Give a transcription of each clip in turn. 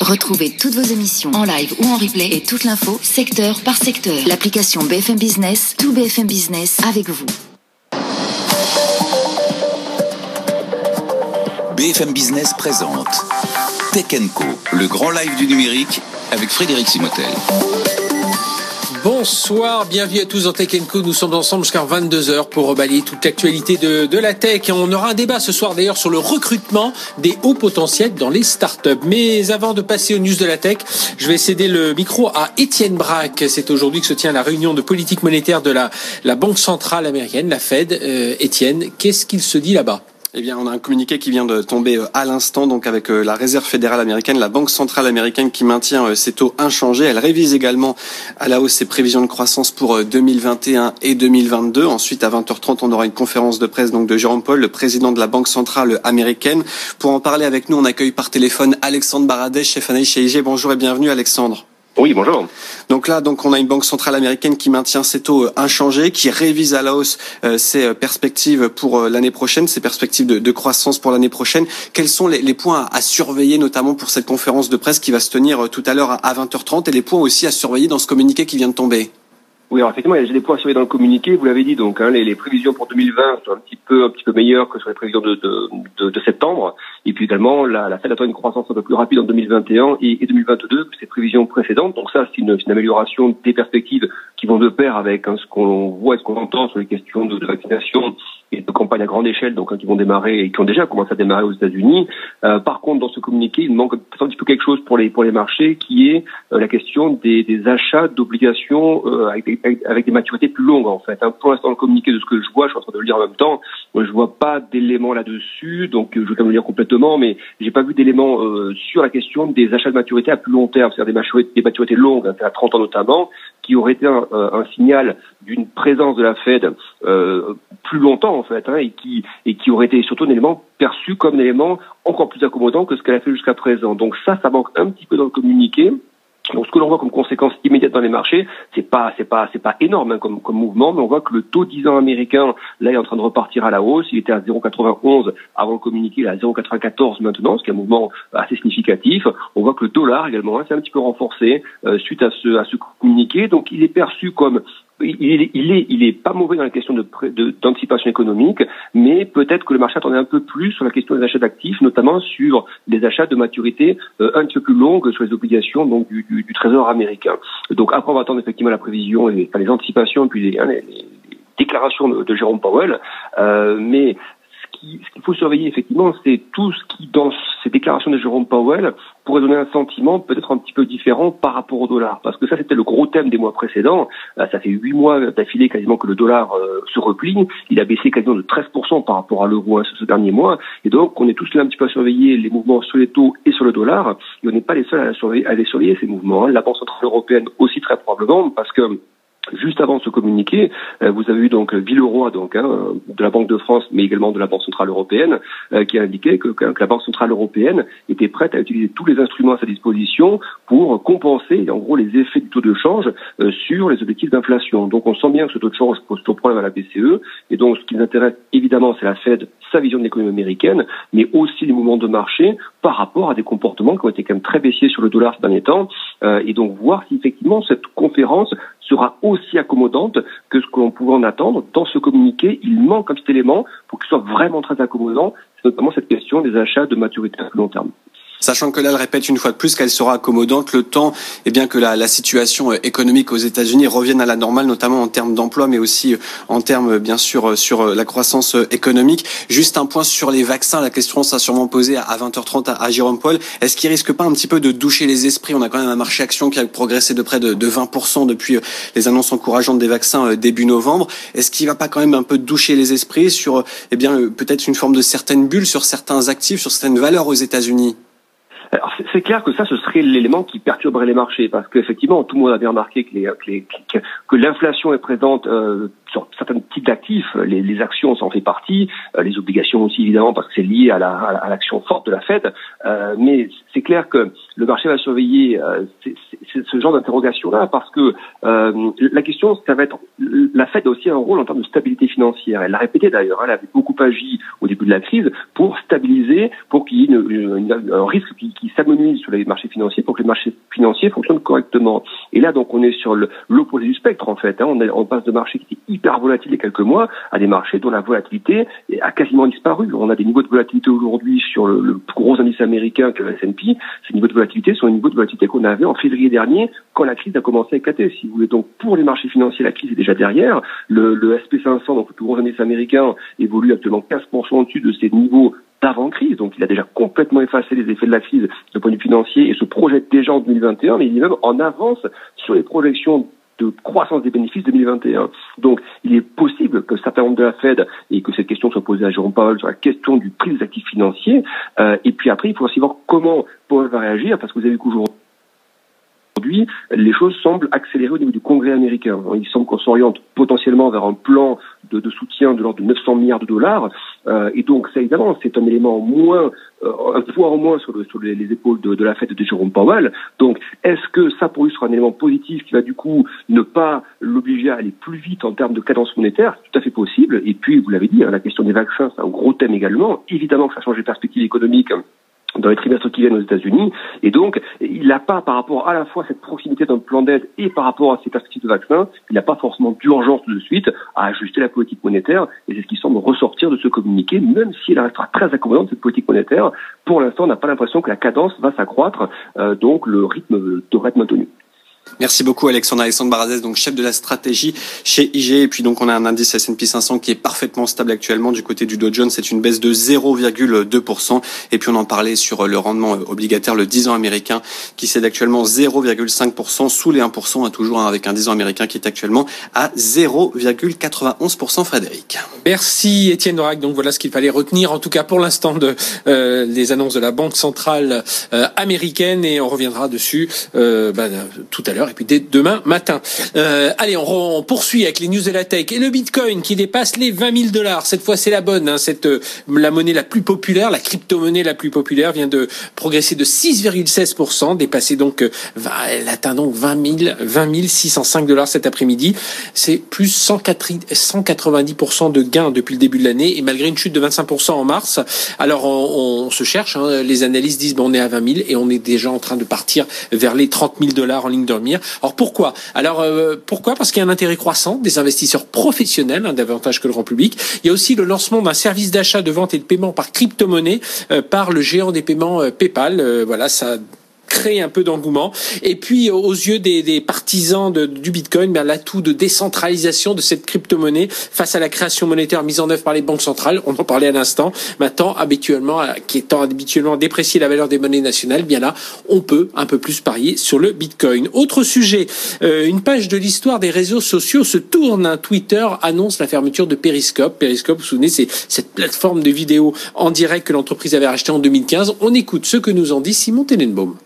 Retrouvez toutes vos émissions en live ou en replay et toute l'info secteur par secteur. L'application BFM Business, tout BFM Business avec vous. BFM Business présente Tech Co, le grand live du numérique avec Frédéric Simotel. Bonsoir, bienvenue à tous dans Tech Co. Nous sommes ensemble jusqu'à 22h pour rebalayer toute l'actualité de, de, la tech. On aura un débat ce soir d'ailleurs sur le recrutement des hauts potentiels dans les startups. Mais avant de passer aux news de la tech, je vais céder le micro à Étienne Braque. C'est aujourd'hui que se tient la réunion de politique monétaire de la, la Banque centrale américaine, la Fed. Euh, Étienne, qu'est-ce qu'il se dit là-bas? Eh bien, on a un communiqué qui vient de tomber euh, à l'instant, donc avec euh, la Réserve fédérale américaine, la Banque centrale américaine qui maintient euh, ses taux inchangés. Elle révise également à la hausse ses prévisions de croissance pour 2021 et 2022. Ensuite, à 20h30, on aura une conférence de presse donc de Jérôme Paul, le président de la Banque centrale américaine. Pour en parler avec nous, on accueille par téléphone Alexandre Baradès, chef analyste chez IG. Bonjour et bienvenue, Alexandre. Oui, bonjour. Donc là, donc on a une banque centrale américaine qui maintient ses taux euh, inchangés, qui révise à la hausse euh, ses euh, perspectives pour l'année prochaine, ses perspectives de, croissance pour l'année prochaine. Quels sont les, points à, surveiller, notamment pour cette conférence de presse qui va se tenir tout à l'heure à 20h30, et les points aussi à surveiller dans ce communiqué qui vient de tomber? Oui, alors effectivement, il y a des points surveiller dans le communiqué. Vous l'avez dit, donc hein, les, les, prévisions pour 2020 sont un petit peu, un petit peu meilleures que sur les prévisions de, de, de, de septembre. Et puis également, la, la Fed attend une croissance un peu plus rapide en 2021 et, et 2022 que ses prévisions précédentes. Donc ça, c'est une, une, amélioration des perspectives qui vont de pair avec hein, ce qu'on voit et ce qu'on entend sur les questions de, de vaccination et de campagnes à grande échelle, donc hein, qui vont démarrer et qui ont déjà commencé à démarrer aux États-Unis. Euh, par contre, dans ce communiqué, il manque un petit peu quelque chose pour les pour les marchés, qui est euh, la question des, des achats d'obligations euh, avec, avec, des maturités plus longues en fait. Hein. Pour l'instant, le communiqué de ce que je vois, je suis en train de le lire en même temps, moi, je vois pas d'éléments là-dessus, donc je vais quand même le lire complètement, mais j'ai pas vu d'éléments sur la question des achats de maturité à plus long terme, c'est-à-dire des maturités, des maturités longues, hein, à 30 ans notamment, qui aurait été un, un signal d'une présence de la Fed euh, plus longtemps et qui et aurait été surtout un élément perçu comme un élément encore plus accommodant que ce qu'elle a fait jusqu'à présent. Donc ça, ça manque un petit peu dans le communiqué. Donc ce que l'on voit comme conséquence immédiate dans les marchés, c'est pas c'est pas c'est pas énorme hein, comme comme mouvement, mais on voit que le taux 10 ans américain là est en train de repartir à la hausse. Il était à 0,91 avant le communiqué, il est à 0,94 maintenant, ce qui est un mouvement assez significatif. On voit que le dollar également hein, s'est un petit peu renforcé euh, suite à ce à ce communiqué. Donc il est perçu comme il est, il est, il est pas mauvais dans la question de, d'anticipation économique, mais peut-être que le marché attendait un peu plus sur la question des achats d'actifs, notamment sur des achats de maturité euh, un petit peu plus longues sur les obligations donc du, du, du, Trésor américain. Donc après, on va attendre effectivement la prévision et les anticipations puis les, hein, les, déclarations de, de Jérôme Powell, euh, mais ce qu'il faut surveiller effectivement, c'est tout ce qui, dans ces déclarations de Jérôme Powell, pourrait donner un sentiment peut-être un petit peu différent par rapport au dollar. Parce que ça, c'était le gros thème des mois précédents. Euh, ça fait huit mois d'affilée quasiment que le dollar euh, se replie. Il a baissé quasiment de 13% par rapport à l'euro hein, ce, dernier mois. Et donc, on est tous là un petit peu à surveiller les mouvements sur les taux et sur le dollar. Et on n'est pas les seuls à, surveiller, à les surveiller, ces mouvements. Hein. La Banque Centrale Européenne aussi très probablement, parce que Juste avant de se communiquer, euh, vous avez eu donc Villeroy, donc hein, de la Banque de France, mais également de la Banque centrale européenne, euh, qui a indiqué que, la Banque centrale européenne était prête à utiliser tous les instruments à sa disposition pour compenser, en gros, les effets du taux de change euh, sur les objectifs d'inflation. Donc, on sent bien que ce taux de change pose tout problème à la BCE, et donc ce qui nous intéresse évidemment, c'est la Fed, sa vision de l'économie américaine, mais aussi les mouvements de marché par rapport à des comportements qui ont été quand même très baissiers sur le dollar ces derniers temps, et donc voir si effectivement cette conférence sera aussi accommodante que ce qu'on pouvait en attendre. Dans ce communiqué, il manque un petit élément pour qu'il soit vraiment très accommodant, c'est notamment cette question des achats de maturité à long terme. Sachant que là, elle répète une fois de plus qu'elle sera accommodante le temps, et eh bien que la, la situation euh, économique aux États-Unis revienne à la normale, notamment en termes d'emploi, mais aussi euh, en termes, bien sûr, euh, sur la croissance économique. Juste un point sur les vaccins. La question sera sûrement posée à 20h30 à, Jérôme Paul. Est-ce qu'il risque pas un petit peu de doucher les esprits? On a quand même un marché action qui a progressé de près de, de 20% depuis les annonces encourageantes des vaccins début novembre. Est-ce qu'il va pas quand même un peu doucher les esprits sur, eh bien, peut-être une forme de certaines bulles sur certains actifs, sur certaines valeurs aux États-Unis? C'est clair que ça, ce serait l'élément qui perturberait les marchés, parce qu'effectivement, tout le monde a bien remarqué que, l'inflation est présente euh, sur certains types d'actifs, les, les, actions ça en fait partie, les obligations aussi évidemment parce que c'est lié à l'action la, à l'action forte de la Fed. mais c'est clair que le marché va surveiller ce genre d'interrogation-là parce que la question, ça va être la Fed a aussi un rôle en termes de stabilité financière. Elle l'a répété d'ailleurs, elle avait beaucoup agi au début de la crise pour stabiliser, pour qu'il y ait une, un risque qui, qui s'amenuise sur les marchés financiers, pour que les marchés financiers fonctionnent correctement. Et là, donc, on est sur l'opposé du spectre, en fait. Hein. On, on, passe de marchés qui étaient hyper volatiles il y a quelques mois à des marchés dont la volatilité a quasiment disparu. On a des niveaux de volatilité aujourd'hui sur le, le, gros indice américain que le S&P. Ces niveaux de volatilité sont les niveaux de volatilité qu'on avait en février quand la crise a commencé à éclater. Si vous voulez, donc, pour les marchés financiers, la crise est déjà derrière. Le, le SP500, donc le plus gros indice américain, évolue actuellement 15% au-dessus de ces niveaux d'avant-crise. Donc il a déjà complètement effacé les effets de la crise de point de vue financier et se projette déjà en 2021, mais il est même en avance sur les projections de croissance des bénéfices 2021. Donc, il est possible que certains membres de la Fed et que cette question soit posée à Jérôme Powell sur la question du prix des actifs financiers. Euh, et puis après, il faut aussi voir comment Powell va réagir, parce que vous avez vu qu'aujourd'hui, aujourd'hui, les choses semblent accélérer au niveau du Congrès américain. Il semble qu'on s'oriente potentiellement vers un plan de, de, soutien de l'ordre de 900 milliards de dollars. Euh, et donc, ça, évidemment, c'est un élément moins, euh, un poids en moins sur, le, sur les, les, épaules de, de, la fête de Jérôme Powell. Donc, est-ce que ça, pour lui, sera un élément positif qui va, du coup, ne pas l'obliger à aller plus vite en termes de cadence monétaire? Tout à fait possible. Et puis, vous l'avez dit, hein, la question des vaccins, c'est un gros thème également. Évidemment que ça change les perspectives économiques dans les trimestres qui viennent aux États-Unis. Et donc, il n'a pas, par rapport à la fois cette proximité d'un plan d'aide et par rapport à ses perspectives de vaccin, il n'a pas forcément d'urgence de suite à ajuster la politique monétaire. Et c'est ce qui semble ressortir de ce communiqué, même si elle restera très accommodante, cette politique monétaire. Pour l'instant, on n'a pas l'impression que la cadence va s'accroître. Euh, donc, le rythme devrait être maintenu. Merci beaucoup Alexandre Alexandre Barazès, donc chef de la stratégie chez IG. Et puis donc on a un indice S&P 500 qui est parfaitement stable actuellement du côté du Dow Jones. C'est une baisse de 0,2%. Et puis on en parlait sur le rendement obligataire, le 10 ans américain qui cède actuellement 0,5% sous les 1%, hein, toujours avec un 10 ans américain qui est actuellement à 0,91%. Frédéric. Merci Étienne Dorac. Donc voilà ce qu'il fallait retenir en tout cas pour l'instant de euh, annonces de la Banque centrale euh, américaine et on reviendra dessus euh, bah, tout à l'heure et puis dès demain matin. Euh, allez, on, on, poursuit avec les news de la tech et le Bitcoin qui dépasse les 20 000 dollars. Cette fois, c'est la bonne. Hein, cette euh, la monnaie la plus populaire, la crypto-monnaie la plus populaire vient de progresser de 6,16%, dépasser donc, euh, elle atteint donc 20 000, 20 605 dollars cet après-midi. C'est plus 190% de gains depuis le début de l'année et malgré une chute de 25% en mars. Alors on, on se cherche. Hein, les analystes disent bon, on est à 20 000 et on est déjà en train de partir vers les 30 000 dollars en ligne de alors pourquoi? Alors euh, pourquoi? Parce qu'il y a un intérêt croissant des investisseurs professionnels, hein, davantage que le grand public. Il y a aussi le lancement d'un service d'achat, de vente et de paiement par crypto-monnaie euh, par le géant des paiements euh, PayPal. voilà, ça créer un peu d'engouement. Et puis, aux yeux des, des partisans de, du Bitcoin, ben, l'atout de décentralisation de cette crypto-monnaie face à la création monétaire mise en œuvre par les banques centrales, on en parlait à l'instant, maintenant, habituellement, qui étant habituellement déprécié la valeur des monnaies nationales, bien là, on peut un peu plus parier sur le Bitcoin. Autre sujet, euh, une page de l'histoire des réseaux sociaux se tourne. Twitter annonce la fermeture de Periscope. Periscope, vous vous souvenez, c'est cette plateforme de vidéo en direct que l'entreprise avait rachetée en 2015. On écoute ce que nous en dit Simon Tenenbaum.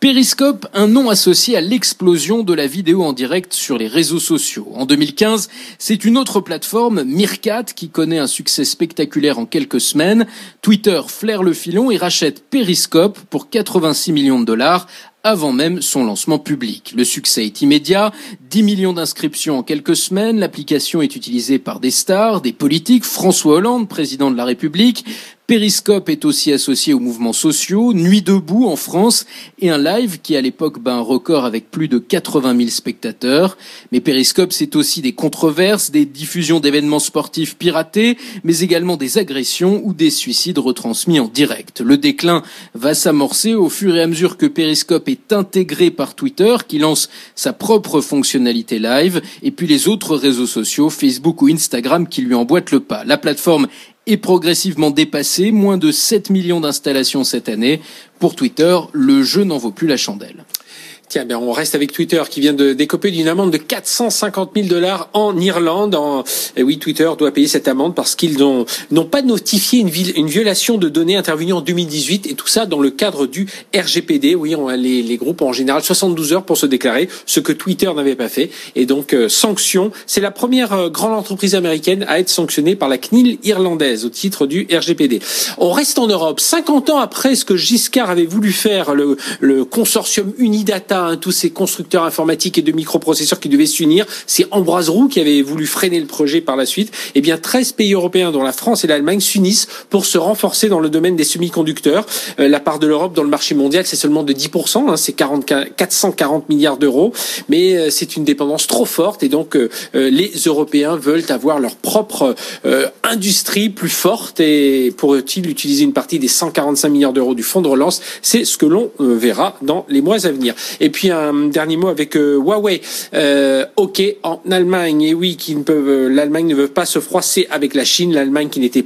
Periscope, un nom associé à l'explosion de la vidéo en direct sur les réseaux sociaux. En 2015, c'est une autre plateforme, Meerkat, qui connaît un succès spectaculaire en quelques semaines. Twitter flaire le filon et rachète Periscope pour 86 millions de dollars avant même son lancement public. Le succès est immédiat, 10 millions d'inscriptions en quelques semaines, l'application est utilisée par des stars, des politiques, François Hollande, président de la République, Périscope est aussi associé aux mouvements sociaux, Nuit debout en France et un live qui à l'époque bat un record avec plus de 80 000 spectateurs. Mais Périscope c'est aussi des controverses, des diffusions d'événements sportifs piratés, mais également des agressions ou des suicides retransmis en direct. Le déclin va s'amorcer au fur et à mesure que Périscope est intégré par Twitter qui lance sa propre fonctionnalité live et puis les autres réseaux sociaux, Facebook ou Instagram qui lui emboîtent le pas. La plateforme est progressivement dépassé, moins de 7 millions d'installations cette année. Pour Twitter, le jeu n'en vaut plus la chandelle. Tiens, ben on reste avec Twitter qui vient de décoper d'une amende de 450 000 dollars en Irlande. Et oui, Twitter doit payer cette amende parce qu'ils n'ont pas notifié une, violation de données intervenue en 2018 et tout ça dans le cadre du RGPD. Oui, les, groupes ont en général 72 heures pour se déclarer, ce que Twitter n'avait pas fait. Et donc, euh, sanction. C'est la première euh, grande entreprise américaine à être sanctionnée par la CNIL irlandaise au titre du RGPD. On reste en Europe. 50 ans après ce que Giscard avait voulu faire, le consortium Unidata Hein, tous ces constructeurs informatiques et de microprocesseurs qui devaient s'unir. C'est Ambroise Roux qui avait voulu freiner le projet par la suite. Eh bien, 13 pays européens, dont la France et l'Allemagne, s'unissent pour se renforcer dans le domaine des semi-conducteurs. Euh, la part de l'Europe dans le marché mondial, c'est seulement de 10%, hein, c'est 440 milliards d'euros, mais euh, c'est une dépendance trop forte et donc euh, les Européens veulent avoir leur propre industrie plus forte et pourraient-ils utiliser une partie des 145 milliards d'euros du fonds de relance? C'est ce que l'on verra dans les mois à venir. Et et puis un dernier mot avec euh, Huawei. Euh, ok, en Allemagne, et oui, qui ne peuvent, euh, l'Allemagne ne veut pas se froisser avec la Chine. L'Allemagne qui n'était,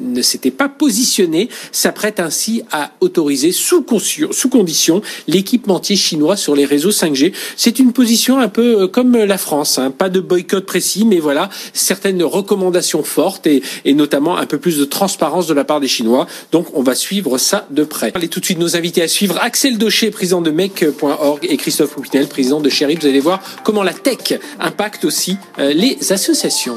ne s'était pas positionnée s'apprête ainsi à autoriser sous, sous condition l'équipementier chinois sur les réseaux 5G. C'est une position un peu comme la France, hein. pas de boycott précis, mais voilà certaines recommandations fortes et, et, notamment un peu plus de transparence de la part des Chinois. Donc on va suivre ça de près. Allez tout de suite nos invités à suivre. Axel Docher, président de mec.org et Christophe Poupinel, président de Chéri. Vous allez voir comment la tech impacte aussi euh, les associations.